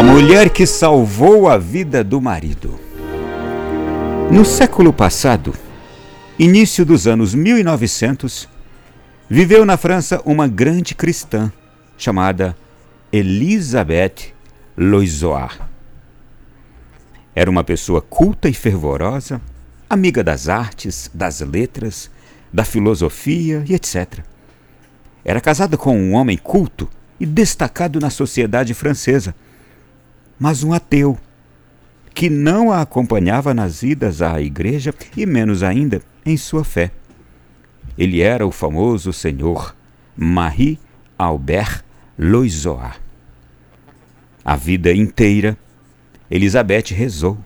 A mulher que salvou a vida do marido. No século passado, início dos anos 1900, viveu na França uma grande cristã chamada Elisabeth Loisoir. Era uma pessoa culta e fervorosa, amiga das artes, das letras, da filosofia e etc. Era casada com um homem culto e destacado na sociedade francesa mas um ateu, que não a acompanhava nas idas à igreja e menos ainda em sua fé. Ele era o famoso senhor Marie Albert Loisoa. A vida inteira, Elizabeth rezou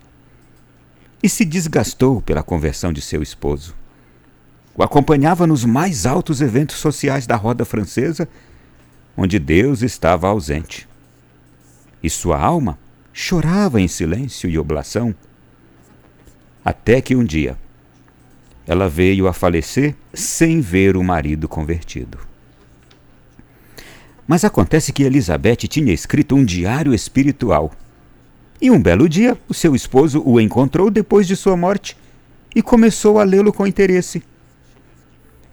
e se desgastou pela conversão de seu esposo. O acompanhava nos mais altos eventos sociais da roda francesa, onde Deus estava ausente. E sua alma chorava em silêncio e oblação, até que um dia ela veio a falecer sem ver o marido convertido. Mas acontece que Elizabeth tinha escrito um diário espiritual. E um belo dia, o seu esposo o encontrou depois de sua morte e começou a lê-lo com interesse.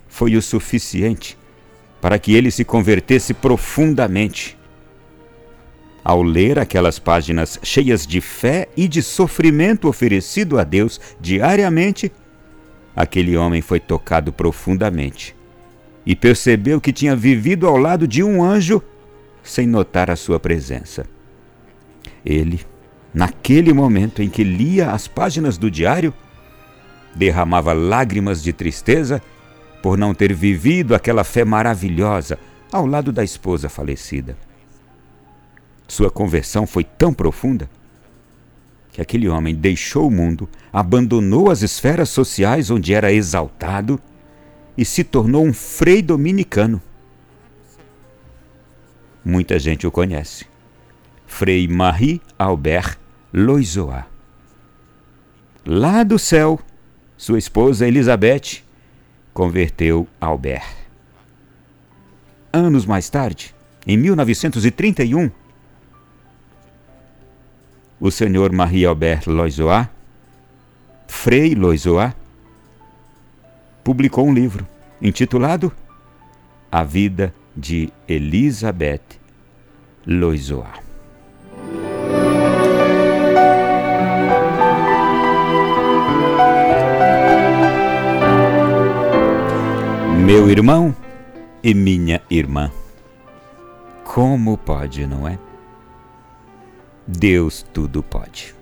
Foi o suficiente para que ele se convertesse profundamente ao ler aquelas páginas cheias de fé e de sofrimento oferecido a Deus diariamente, aquele homem foi tocado profundamente e percebeu que tinha vivido ao lado de um anjo sem notar a sua presença. Ele, naquele momento em que lia as páginas do diário, derramava lágrimas de tristeza por não ter vivido aquela fé maravilhosa ao lado da esposa falecida. Sua conversão foi tão profunda que aquele homem deixou o mundo, abandonou as esferas sociais onde era exaltado e se tornou um frei dominicano. Muita gente o conhece. Frei Marie Albert Loisoa. Lá do céu, sua esposa Elizabeth converteu Albert. Anos mais tarde, em 1931, o senhor Marie Albert Loisoa, Frei Loisoa, publicou um livro intitulado A Vida de Elizabeth Loisoa. Meu irmão e minha irmã, como pode, não é? Deus tudo pode.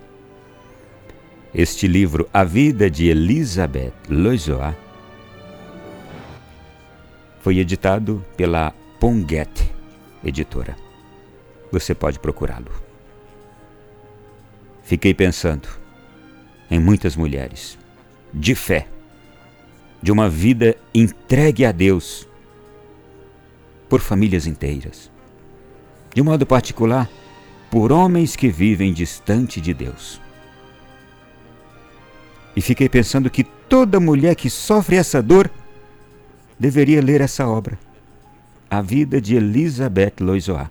Este livro, A Vida de Elizabeth Loisoa, foi editado pela Ponguete Editora. Você pode procurá-lo. Fiquei pensando em muitas mulheres de fé, de uma vida entregue a Deus por famílias inteiras. De modo particular, por homens que vivem distante de Deus. E fiquei pensando que toda mulher que sofre essa dor deveria ler essa obra, A Vida de Elizabeth Loisoa.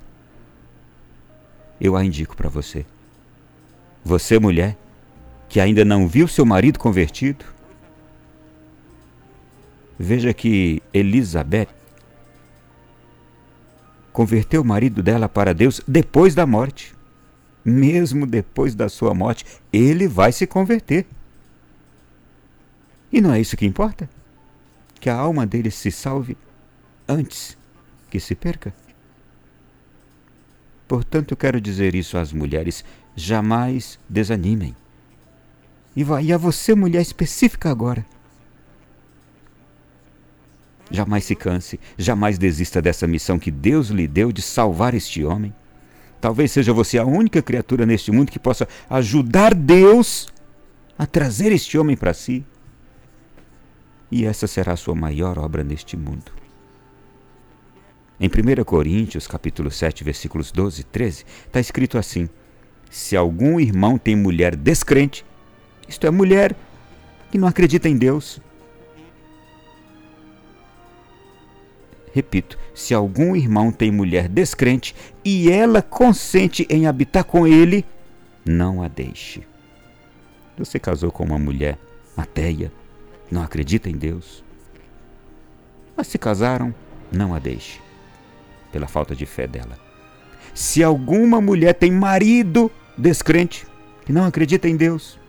Eu a indico para você. Você, mulher, que ainda não viu seu marido convertido, veja que Elizabeth converteu o marido dela para Deus depois da morte. Mesmo depois da sua morte, ele vai se converter. E não é isso que importa? Que a alma dele se salve antes que se perca? Portanto, eu quero dizer isso às mulheres: jamais desanimem. E, vai, e a você, mulher específica agora Jamais se canse, jamais desista dessa missão que Deus lhe deu de salvar este homem. Talvez seja você a única criatura neste mundo que possa ajudar Deus a trazer este homem para si. E essa será a sua maior obra neste mundo. Em 1 Coríntios, capítulo 7, versículos 12 e 13, está escrito assim: Se algum irmão tem mulher descrente, isto é, mulher que não acredita em Deus, Repito, se algum irmão tem mulher descrente e ela consente em habitar com ele, não a deixe. Você casou com uma mulher ateia, não acredita em Deus, mas se casaram, não a deixe, pela falta de fé dela. Se alguma mulher tem marido descrente, que não acredita em Deus,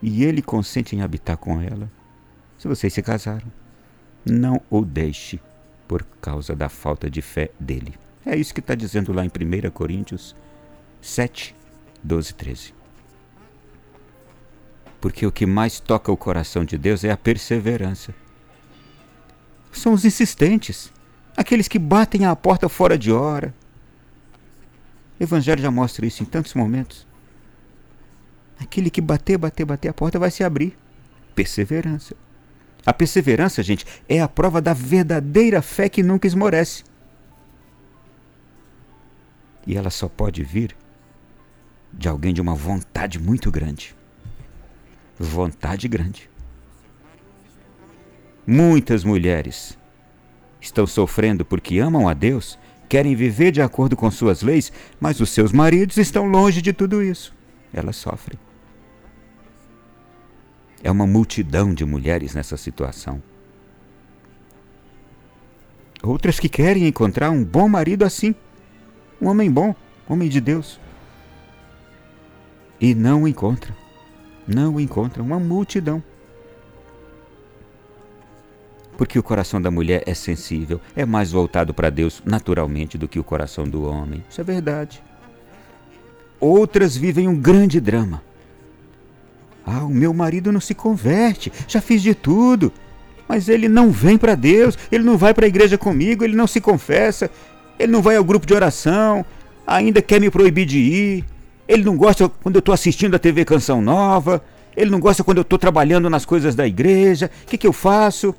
e ele consente em habitar com ela, se vocês se casaram, não o deixe por causa da falta de fé dele. É isso que está dizendo lá em 1 Coríntios 7, 12, 13. Porque o que mais toca o coração de Deus é a perseverança. São os insistentes, aqueles que batem à porta fora de hora. O Evangelho já mostra isso em tantos momentos. Aquele que bater, bater, bater, a porta vai se abrir. Perseverança. A perseverança, gente, é a prova da verdadeira fé que nunca esmorece. E ela só pode vir de alguém de uma vontade muito grande. Vontade grande. Muitas mulheres estão sofrendo porque amam a Deus, querem viver de acordo com suas leis, mas os seus maridos estão longe de tudo isso. Elas sofrem. É uma multidão de mulheres nessa situação. Outras que querem encontrar um bom marido assim, um homem bom, homem de Deus. E não o encontram. Não o encontram. Uma multidão. Porque o coração da mulher é sensível, é mais voltado para Deus naturalmente do que o coração do homem. Isso é verdade. Outras vivem um grande drama. Ah, o meu marido não se converte, já fiz de tudo. Mas ele não vem para Deus, ele não vai para a igreja comigo, ele não se confessa, ele não vai ao grupo de oração, ainda quer me proibir de ir. Ele não gosta quando eu estou assistindo a TV Canção Nova, ele não gosta quando eu estou trabalhando nas coisas da igreja. O que, que eu faço?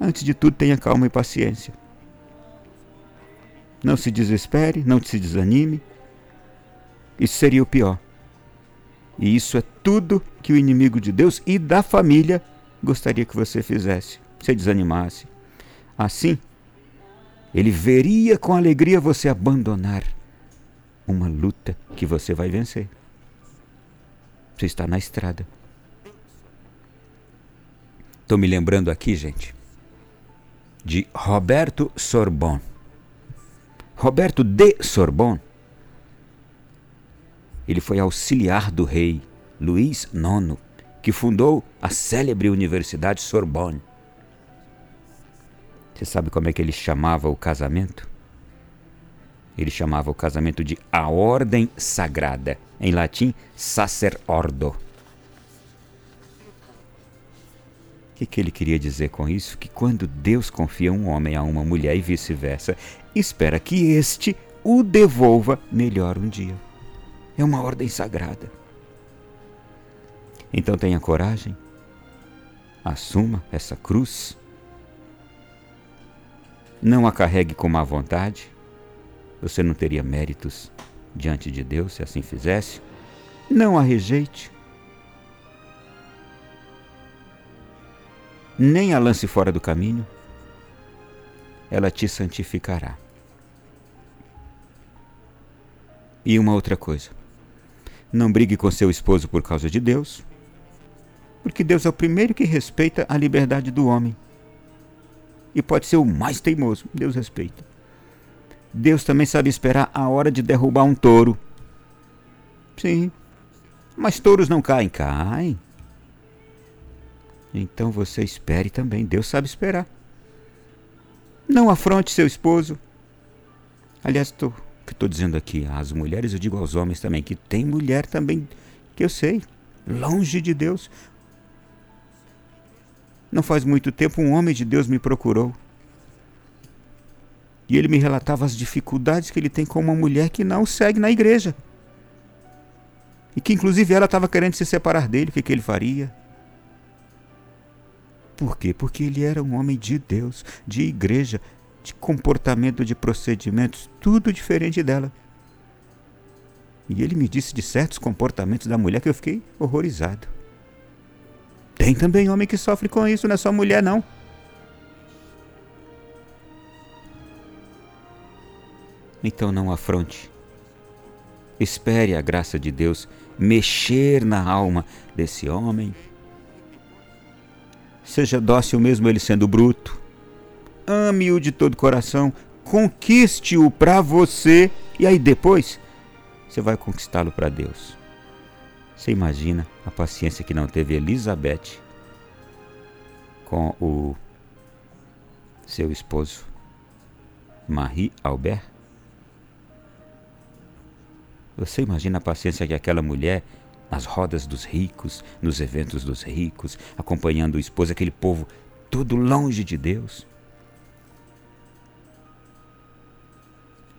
Antes de tudo, tenha calma e paciência. Não se desespere, não se desanime. Isso seria o pior. E isso é tudo que o inimigo de Deus e da família gostaria que você fizesse, se desanimasse. Assim, ele veria com alegria você abandonar uma luta que você vai vencer. Você está na estrada. Estou me lembrando aqui, gente, de Roberto Sorbon. Roberto de Sorbon ele foi auxiliar do rei Luís IX, que fundou a célebre Universidade Sorbonne. Você sabe como é que ele chamava o casamento? Ele chamava o casamento de a Ordem Sagrada, em latim, Sacer Ordo. O que, que ele queria dizer com isso? Que quando Deus confia um homem a uma mulher e vice-versa, espera que este o devolva melhor um dia. É uma ordem sagrada. Então tenha coragem, assuma essa cruz, não a carregue com má vontade, você não teria méritos diante de Deus se assim fizesse, não a rejeite, nem a lance fora do caminho, ela te santificará. E uma outra coisa. Não brigue com seu esposo por causa de Deus, porque Deus é o primeiro que respeita a liberdade do homem. E pode ser o mais teimoso, Deus respeita. Deus também sabe esperar a hora de derrubar um touro. Sim, mas touros não caem, caem. Então você espere também, Deus sabe esperar. Não afronte seu esposo. Aliás, estou estou dizendo aqui às mulheres, eu digo aos homens também, que tem mulher também que eu sei, longe de Deus. Não faz muito tempo um homem de Deus me procurou. E ele me relatava as dificuldades que ele tem com uma mulher que não segue na igreja. E que inclusive ela estava querendo se separar dele, o que, que ele faria? Por quê? Porque ele era um homem de Deus, de igreja, de comportamento, de procedimentos, tudo diferente dela. E ele me disse de certos comportamentos da mulher que eu fiquei horrorizado. Tem também homem que sofre com isso, não é só mulher não. Então não afronte. Espere a graça de Deus mexer na alma desse homem. Seja dócil mesmo ele sendo bruto. Ame-o de todo coração, conquiste-o para você e aí depois você vai conquistá-lo para Deus. Você imagina a paciência que não teve Elizabeth com o seu esposo, Marie Albert? Você imagina a paciência que aquela mulher, nas rodas dos ricos, nos eventos dos ricos, acompanhando o esposo, aquele povo todo longe de Deus?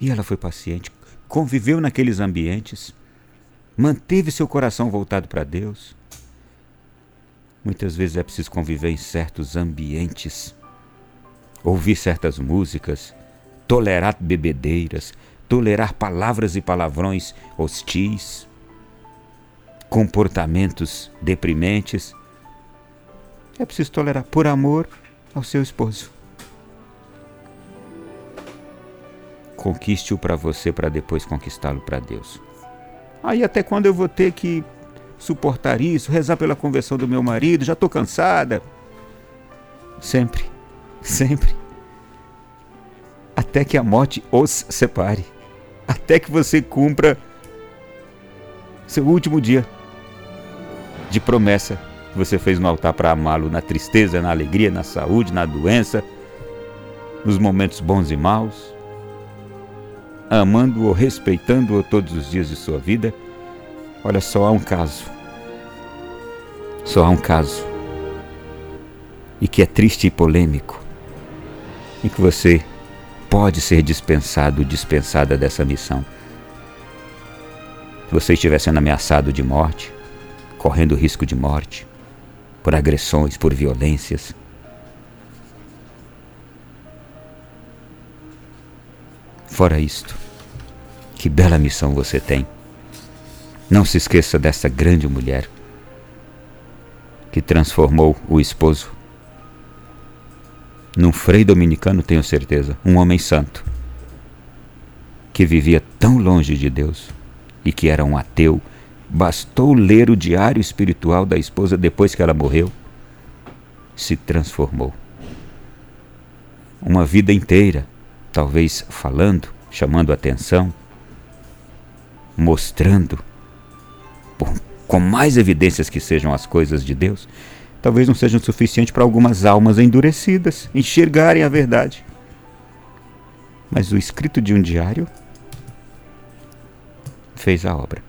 E ela foi paciente, conviveu naqueles ambientes, manteve seu coração voltado para Deus. Muitas vezes é preciso conviver em certos ambientes, ouvir certas músicas, tolerar bebedeiras, tolerar palavras e palavrões hostis, comportamentos deprimentes. É preciso tolerar por amor ao seu esposo. Conquiste-o para você para depois conquistá-lo para Deus. Aí até quando eu vou ter que suportar isso, rezar pela conversão do meu marido, já estou cansada. Sempre, sempre. Até que a morte os separe até que você cumpra seu último dia de promessa que você fez no altar para amá-lo na tristeza, na alegria, na saúde, na doença, nos momentos bons e maus, amando-o, respeitando-o todos os dias de sua vida. Olha, só há um caso. Só há um caso. E que é triste e polêmico. E que você pode ser dispensado, dispensada dessa missão. Se você estiver sendo ameaçado de morte, correndo risco de morte, por agressões, por violências, Fora isto, que bela missão você tem. Não se esqueça dessa grande mulher que transformou o esposo num frei dominicano, tenho certeza, um homem santo, que vivia tão longe de Deus e que era um ateu. Bastou ler o diário espiritual da esposa depois que ela morreu, se transformou. Uma vida inteira, talvez falando, chamando atenção, mostrando, por, com mais evidências que sejam as coisas de Deus, talvez não sejam suficientes para algumas almas endurecidas enxergarem a verdade. Mas o escrito de um diário fez a obra.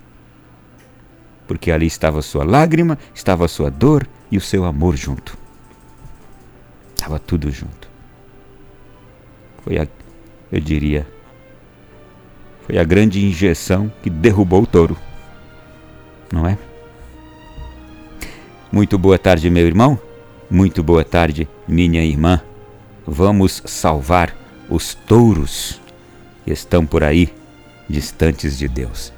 Porque ali estava sua lágrima, estava sua dor e o seu amor junto. Estava tudo junto. Foi eu diria, foi a grande injeção que derrubou o touro. Não é? Muito boa tarde, meu irmão. Muito boa tarde, minha irmã. Vamos salvar os touros que estão por aí, distantes de Deus.